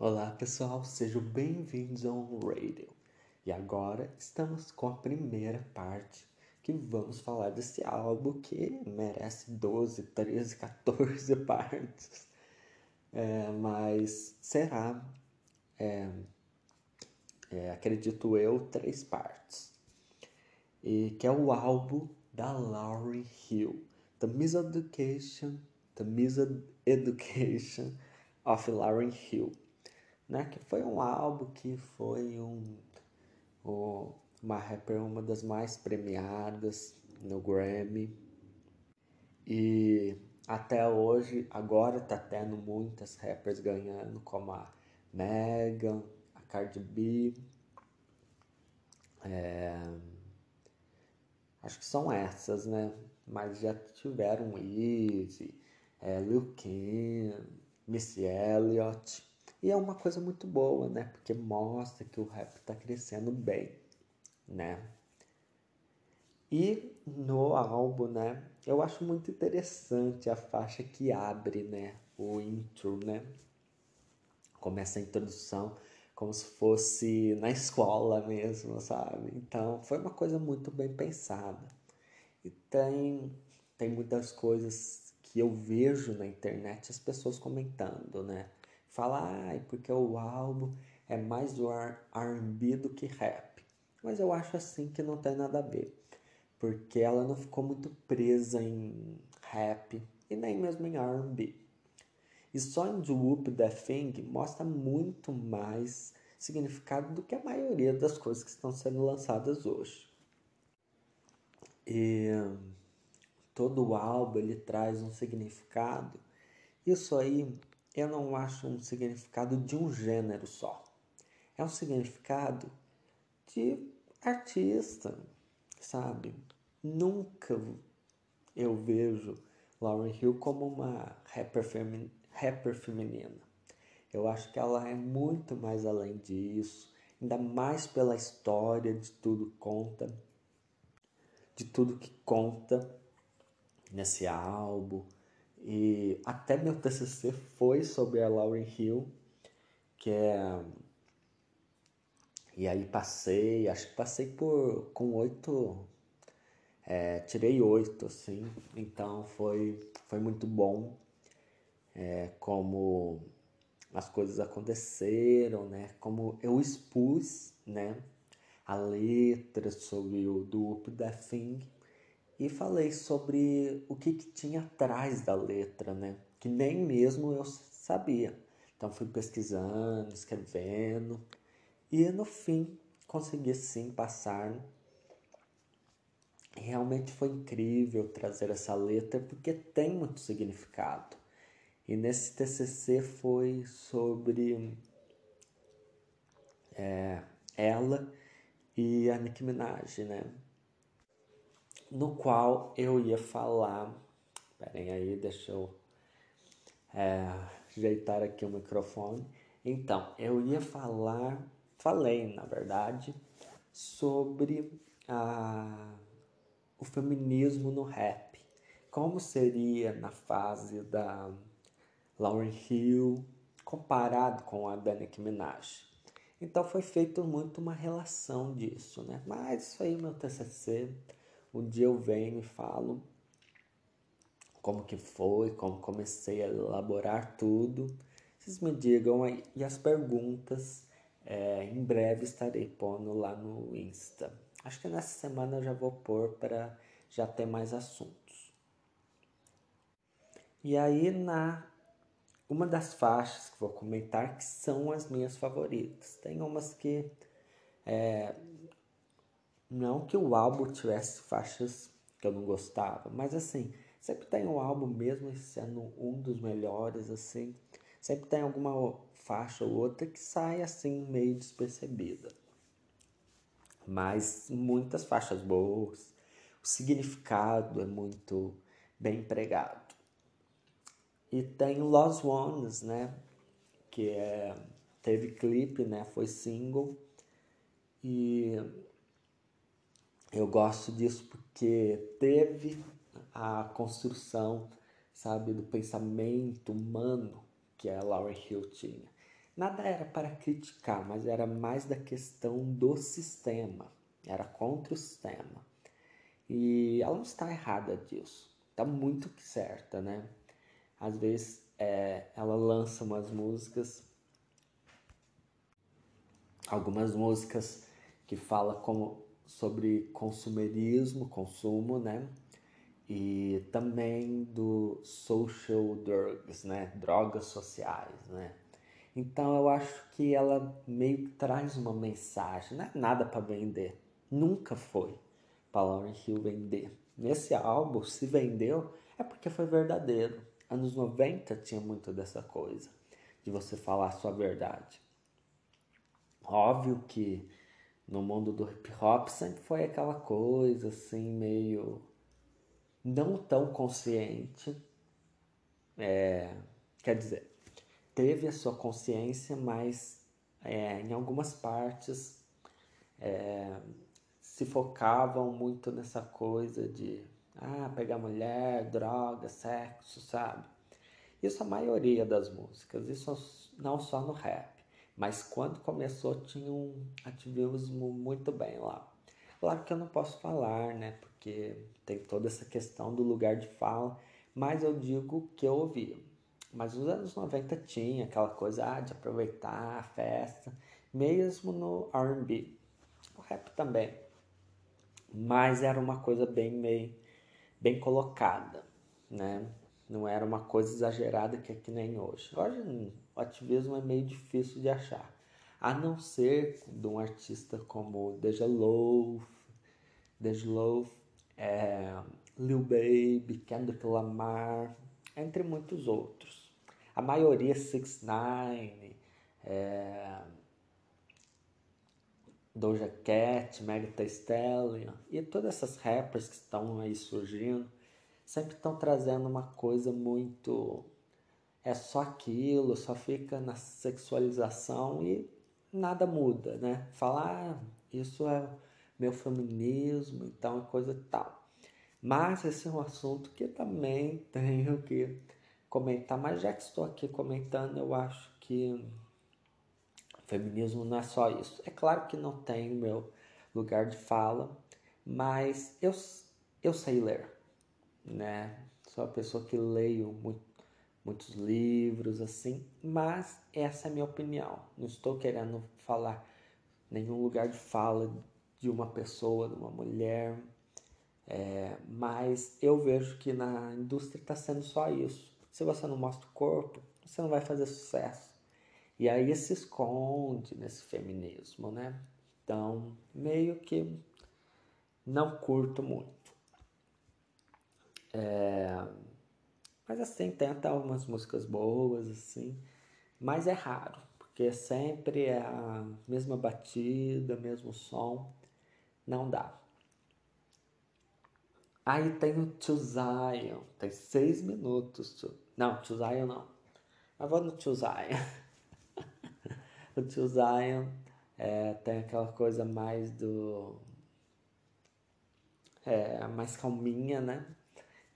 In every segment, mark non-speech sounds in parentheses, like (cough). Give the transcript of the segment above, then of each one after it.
Olá pessoal, sejam bem-vindos ao Radio. E agora estamos com a primeira parte que vamos falar desse álbum que merece 12, 13, 14 partes. É, mas será, é, é, acredito eu, três partes. E que é o álbum da Lauryn Hill, The Miseducation, The Miseducation of Lauryn Hill, né? Que foi um álbum que foi um, um uma rapper uma das mais premiadas no Grammy e até hoje agora tá tendo muitas rappers ganhando como a Megan, a Cardi B, é, acho que são essas, né? Mas já tiveram Easy, é, Lil Kim, Missy Elliott. E é uma coisa muito boa, né? Porque mostra que o rap está crescendo bem, né? E no álbum, né? Eu acho muito interessante a faixa que abre, né? O intro, né? Começa a introdução como se fosse na escola mesmo, sabe? Então foi uma coisa muito bem pensada. E tem, tem muitas coisas que eu vejo na internet as pessoas comentando, né? Fala, ah, porque o álbum é mais do R&B do que rap. Mas eu acho assim que não tem nada a ver. Porque ela não ficou muito presa em rap e nem mesmo em R&B. E só em The Whoop The Thing mostra muito mais significado do que a maioria das coisas que estão sendo lançadas hoje. E todo o álbum ele traz um significado. Isso aí eu não acho um significado de um gênero só. É um significado de artista, sabe? Nunca eu vejo Lauren Hill como uma rapper, femi rapper feminina. Eu acho que ela é muito mais além disso, ainda mais pela história de tudo conta, de tudo que conta nesse álbum. E até meu TCC foi sobre a Lauren Hill, que é e aí passei, acho que passei por com oito, é, tirei oito, assim, então foi, foi muito bom é, como as coisas aconteceram, né? Como eu expus, né? A letra sobre o do Up The Thing e falei sobre o que, que tinha atrás da letra, né? Que nem mesmo eu sabia. Então fui pesquisando, escrevendo e no fim consegui sim passar. Realmente foi incrível trazer essa letra porque tem muito significado. E nesse TCC foi sobre é, ela e a Nicki Minaj, né? No qual eu ia falar. Esperem aí, deixa eu é, ajeitar aqui o microfone. Então, eu ia falar falei, na verdade, sobre a, o feminismo no rap. Como seria na fase da Lauryn Hill comparado com a da Nicki Minaj. Então foi feito muito uma relação disso, né? Mas isso aí é meu TCC. Um dia eu venho e falo como que foi, como comecei a elaborar tudo. Vocês me digam aí. E as perguntas é, em breve estarei pondo lá no Insta. Acho que nessa semana eu já vou pôr para já ter mais assuntos. E aí na uma das faixas que vou comentar que são as minhas favoritas. Tem umas que é, não que o álbum tivesse faixas que eu não gostava, mas assim, sempre tem um álbum mesmo sendo um dos melhores assim, sempre tem alguma faixa ou outra que sai assim meio despercebida. Mas muitas faixas boas, o significado é muito bem empregado. E tem Lost Ones, né? Que é, teve clipe, né? Foi single. E eu gosto disso porque teve a construção, sabe, do pensamento humano que a Laura Hill tinha. nada era para criticar, mas era mais da questão do sistema, era contra o sistema. E ela não está errada disso, está muito certa, né? Às vezes é, ela lança umas músicas, algumas músicas que fala como sobre consumerismo, consumo, né? E também do social drugs, né? Drogas sociais, né? Então eu acho que ela meio que traz uma mensagem, não é nada para vender, nunca foi para Lauren Hill vender. Nesse álbum, se vendeu, é porque foi verdadeiro. Anos 90 tinha muito dessa coisa, de você falar a sua verdade. Óbvio que no mundo do hip hop sempre foi aquela coisa assim, meio não tão consciente. É, quer dizer, teve a sua consciência, mas é, em algumas partes é, se focavam muito nessa coisa de ah, pegar mulher, droga, sexo, sabe? Isso a maioria das músicas, isso não só no rap, mas quando começou tinha um ativismo muito bem lá. Claro que eu não posso falar, né? Porque tem toda essa questão do lugar de fala, mas eu digo que eu ouvi. Mas nos anos 90 tinha aquela coisa ah, de aproveitar a festa, mesmo no RB. O rap também mas era uma coisa bem meio, bem colocada, né? Não era uma coisa exagerada que é que nem hoje. Hoje ativismo é meio difícil de achar, a não ser de um artista como Deja Loaf, Deja Loaf, é, Lil Baby, Kendrick Lamar, entre muitos outros. A maioria 6 9 é, Doja Cat, Megan Thee Stallion e todas essas rappers que estão aí surgindo sempre estão trazendo uma coisa muito é só aquilo, só fica na sexualização e nada muda, né? Falar ah, isso é meu feminismo, então é coisa tal. Mas esse é um assunto que também (laughs) tenho que comentar, mas já que estou aqui comentando, eu acho que Feminismo não é só isso. É claro que não tem o meu lugar de fala, mas eu, eu sei ler, né? Sou uma pessoa que leio muito, muitos livros, assim, mas essa é a minha opinião. Não estou querendo falar nenhum lugar de fala de uma pessoa, de uma mulher, é, mas eu vejo que na indústria está sendo só isso. Se você não mostra o corpo, você não vai fazer sucesso. E aí se esconde nesse feminismo, né? Então, meio que não curto muito. É... Mas assim, tenta algumas músicas boas, assim, mas é raro, porque sempre é a mesma batida, mesmo som, não dá. Aí tem o Tio Zion, tem seis minutos. Não, Tio Zion não. Mas vou no Tio Zion. (laughs) o tio Zion é, tem aquela coisa mais do. É, mais calminha, né?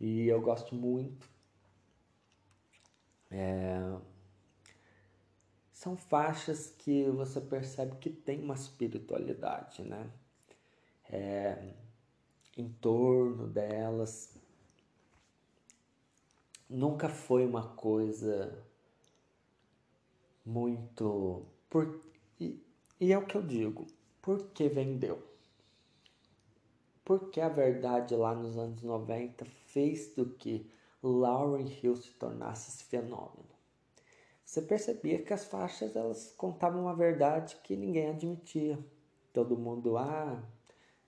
E eu gosto muito. É, são faixas que você percebe que tem uma espiritualidade, né? É, em torno delas. Nunca foi uma coisa muito por, e, e é o que eu digo, por que vendeu? Porque a verdade lá nos anos 90 fez do que Lauren Hill se tornasse esse fenômeno. Você percebia que as faixas elas contavam uma verdade que ninguém admitia. Todo mundo, ah,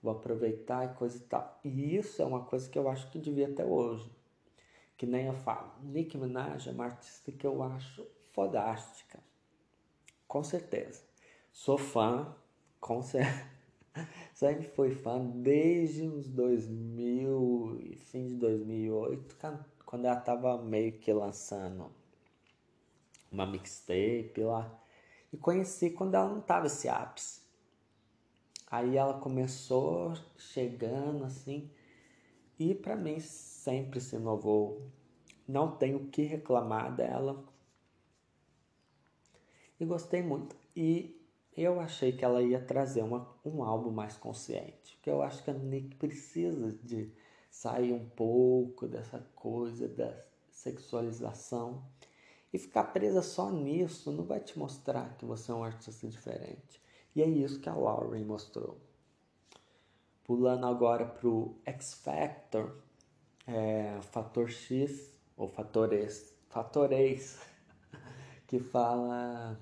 vou aproveitar e coisa e tal. E isso é uma coisa que eu acho que devia até hoje. Que nem eu falo. Nicki Minaj é uma artista que eu acho fodástica com certeza. Sou fã, com certeza. (laughs) Sempre fui fã desde os 2000, fim de 2008, quando ela tava meio que lançando uma mixtape lá. E conheci quando ela não tava esse ápice. Aí ela começou chegando assim, e para mim sempre se inovou. Não tenho o que reclamar dela e gostei muito. E eu achei que ela ia trazer uma, um álbum mais consciente, porque eu acho que a Nick precisa de sair um pouco dessa coisa da sexualização e ficar presa só nisso não vai te mostrar que você é um artista diferente. E é isso que a Lauren mostrou. Pulando agora para o X Factor, é, Fator X ou Fator X, (laughs) que fala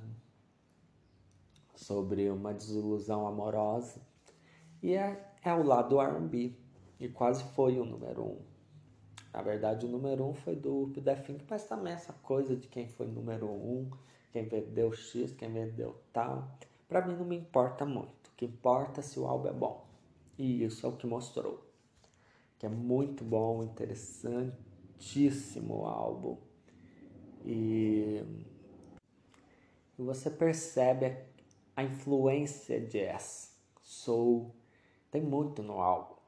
sobre uma desilusão amorosa e é, é o lado R&B e quase foi o número um. Na verdade, o número um foi do Up The Fink, mas também essa coisa de quem foi número um, quem vendeu X, quem vendeu tal, para mim não me importa muito. O que importa é se o álbum é bom. E isso é o que mostrou. Que é muito bom, interessantíssimo o álbum. E, você percebe a influência jazz, soul, tem muito no álbum.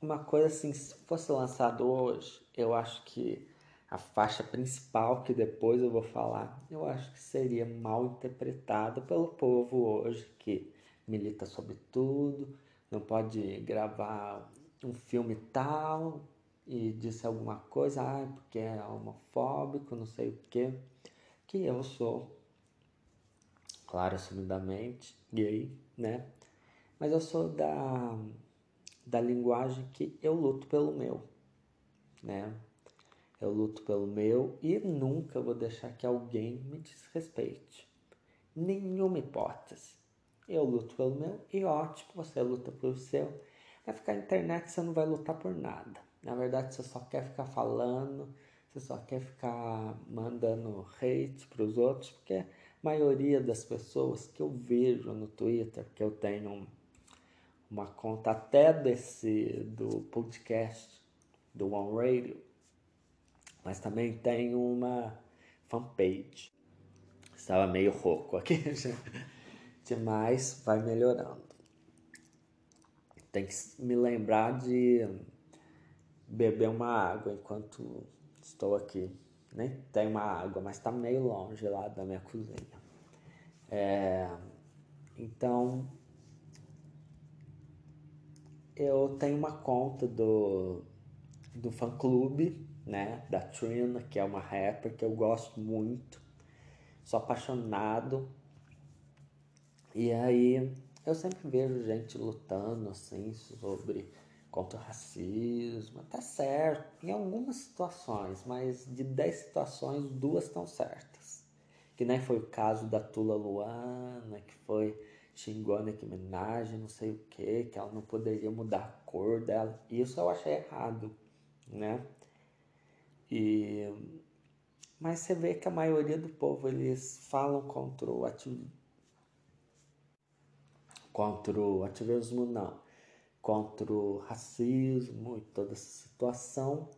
Uma coisa assim, se fosse lançado hoje, eu acho que a faixa principal, que depois eu vou falar, eu acho que seria mal interpretada pelo povo hoje que milita sobre tudo, não pode gravar um filme tal e disse alguma coisa, ah, porque é homofóbico, não sei o que, que eu sou, claro, assumidamente gay, né? Mas eu sou da, da linguagem que eu luto pelo meu, né? Eu luto pelo meu e nunca vou deixar que alguém me desrespeite. Nenhuma hipótese. Eu luto pelo meu e ótimo, você luta pelo seu. Vai ficar na internet, você não vai lutar por nada. Na verdade, você só quer ficar falando, você só quer ficar mandando hate para os outros, porque a maioria das pessoas que eu vejo no Twitter, que eu tenho uma conta até desse do podcast do One Radio, mas também tenho uma fanpage. Estava meio rouco aqui, (laughs) mas vai melhorando. Tem que me lembrar de beber uma água enquanto estou aqui. Nem tem uma água, mas está meio longe lá da minha cozinha. É, então, eu tenho uma conta do, do fã clube, né, da Trina, que é uma rapper que eu gosto muito, sou apaixonado. E aí eu sempre vejo gente lutando assim sobre contra o racismo, tá certo, em algumas situações, mas de 10 situações, duas estão certas. Que nem foi o caso da Tula Luana, que foi xingou a Nicki Minaj, não sei o que, que ela não poderia mudar a cor dela. Isso eu achei errado, né? E mas você vê que a maioria do povo eles falam contra o ativismo, contra o ativismo não, contra o racismo e toda essa situação,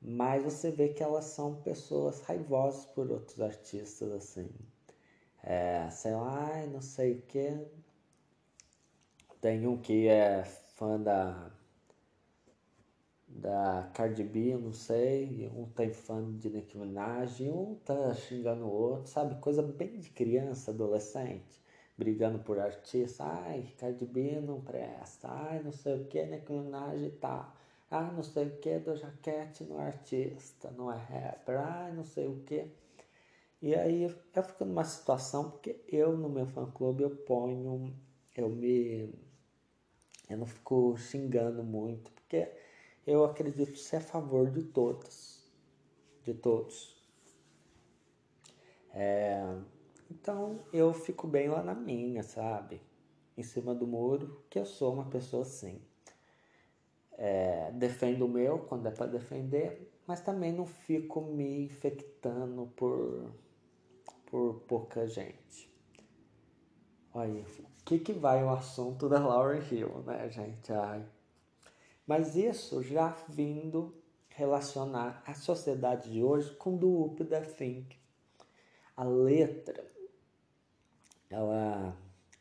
mas você vê que elas são pessoas raivosas por outros artistas assim é, sei lá, não sei o que. Tem um que é fã da da Cardi B, não sei, um tem fã de Nicki Minaj, um tá xingando o outro, sabe? Coisa bem de criança, adolescente, brigando por artista, ai, Cardi B não presta, ai, não sei o que, Nicki Minaj tá. ai, não sei o que, do Jaquete não é artista, não é rapper, ai, não sei o que. E aí eu fico numa situação porque eu no meu fã clube eu ponho, eu me. Eu não fico xingando muito, porque eu acredito ser a favor de todos. De todos. É, então eu fico bem lá na minha, sabe? Em cima do muro, que eu sou uma pessoa assim. É, defendo o meu quando é para defender, mas também não fico me infectando por por pouca gente. Olha, o que, que vai o assunto da Laura Hill, né, gente? Ai. Mas isso já vindo relacionar a sociedade de hoje com do Up da Think. A letra, ela.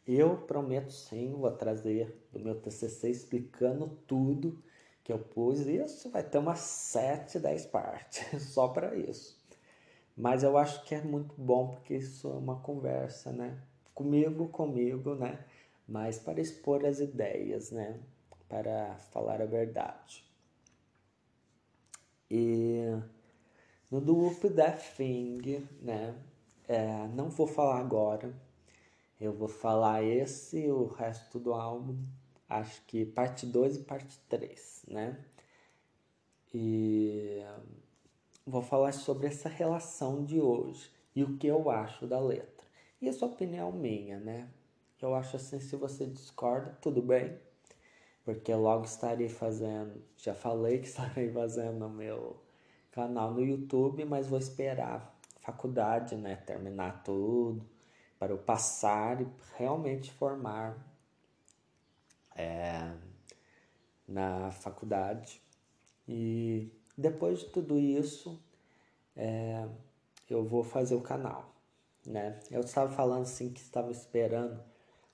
Eu prometo sim, vou trazer do meu TCC explicando tudo que eu pus. Isso vai ter umas 7, 10 partes (laughs) só para isso Mas eu acho que é muito bom porque isso é uma conversa, né? Comigo, comigo, né? Mas para expor as ideias, né? Para falar a verdade. E no do Whoop That Thing, né? É, não vou falar agora. Eu vou falar esse e o resto do álbum. Acho que parte 2 e parte 3, né? E vou falar sobre essa relação de hoje e o que eu acho da letra. E essa opinião minha, né? Eu acho assim, se você discorda, tudo bem, porque logo estarei fazendo, já falei que (laughs) estarei fazendo no meu canal no YouTube, mas vou esperar faculdade, né, terminar tudo, para eu passar e realmente formar é, na faculdade. E depois de tudo isso, é, eu vou fazer o canal, né? Eu estava falando assim que estava esperando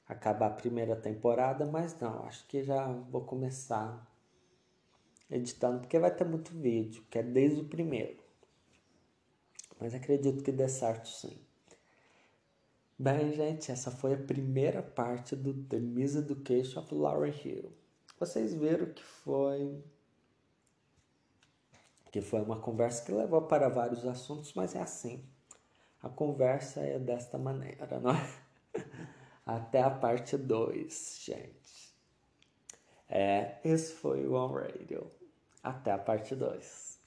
acabar a primeira temporada, mas não, acho que já vou começar editando, porque vai ter muito vídeo, que é desde o primeiro. Mas acredito que dê certo sim. Bem, gente, essa foi a primeira parte do The Miseducation of Lauryn Hill. Vocês viram que foi que foi uma conversa que levou para vários assuntos, mas é assim. A conversa é desta maneira, não é? (laughs) Até a parte 2, gente. É, esse foi o On Radio. Até a parte 2.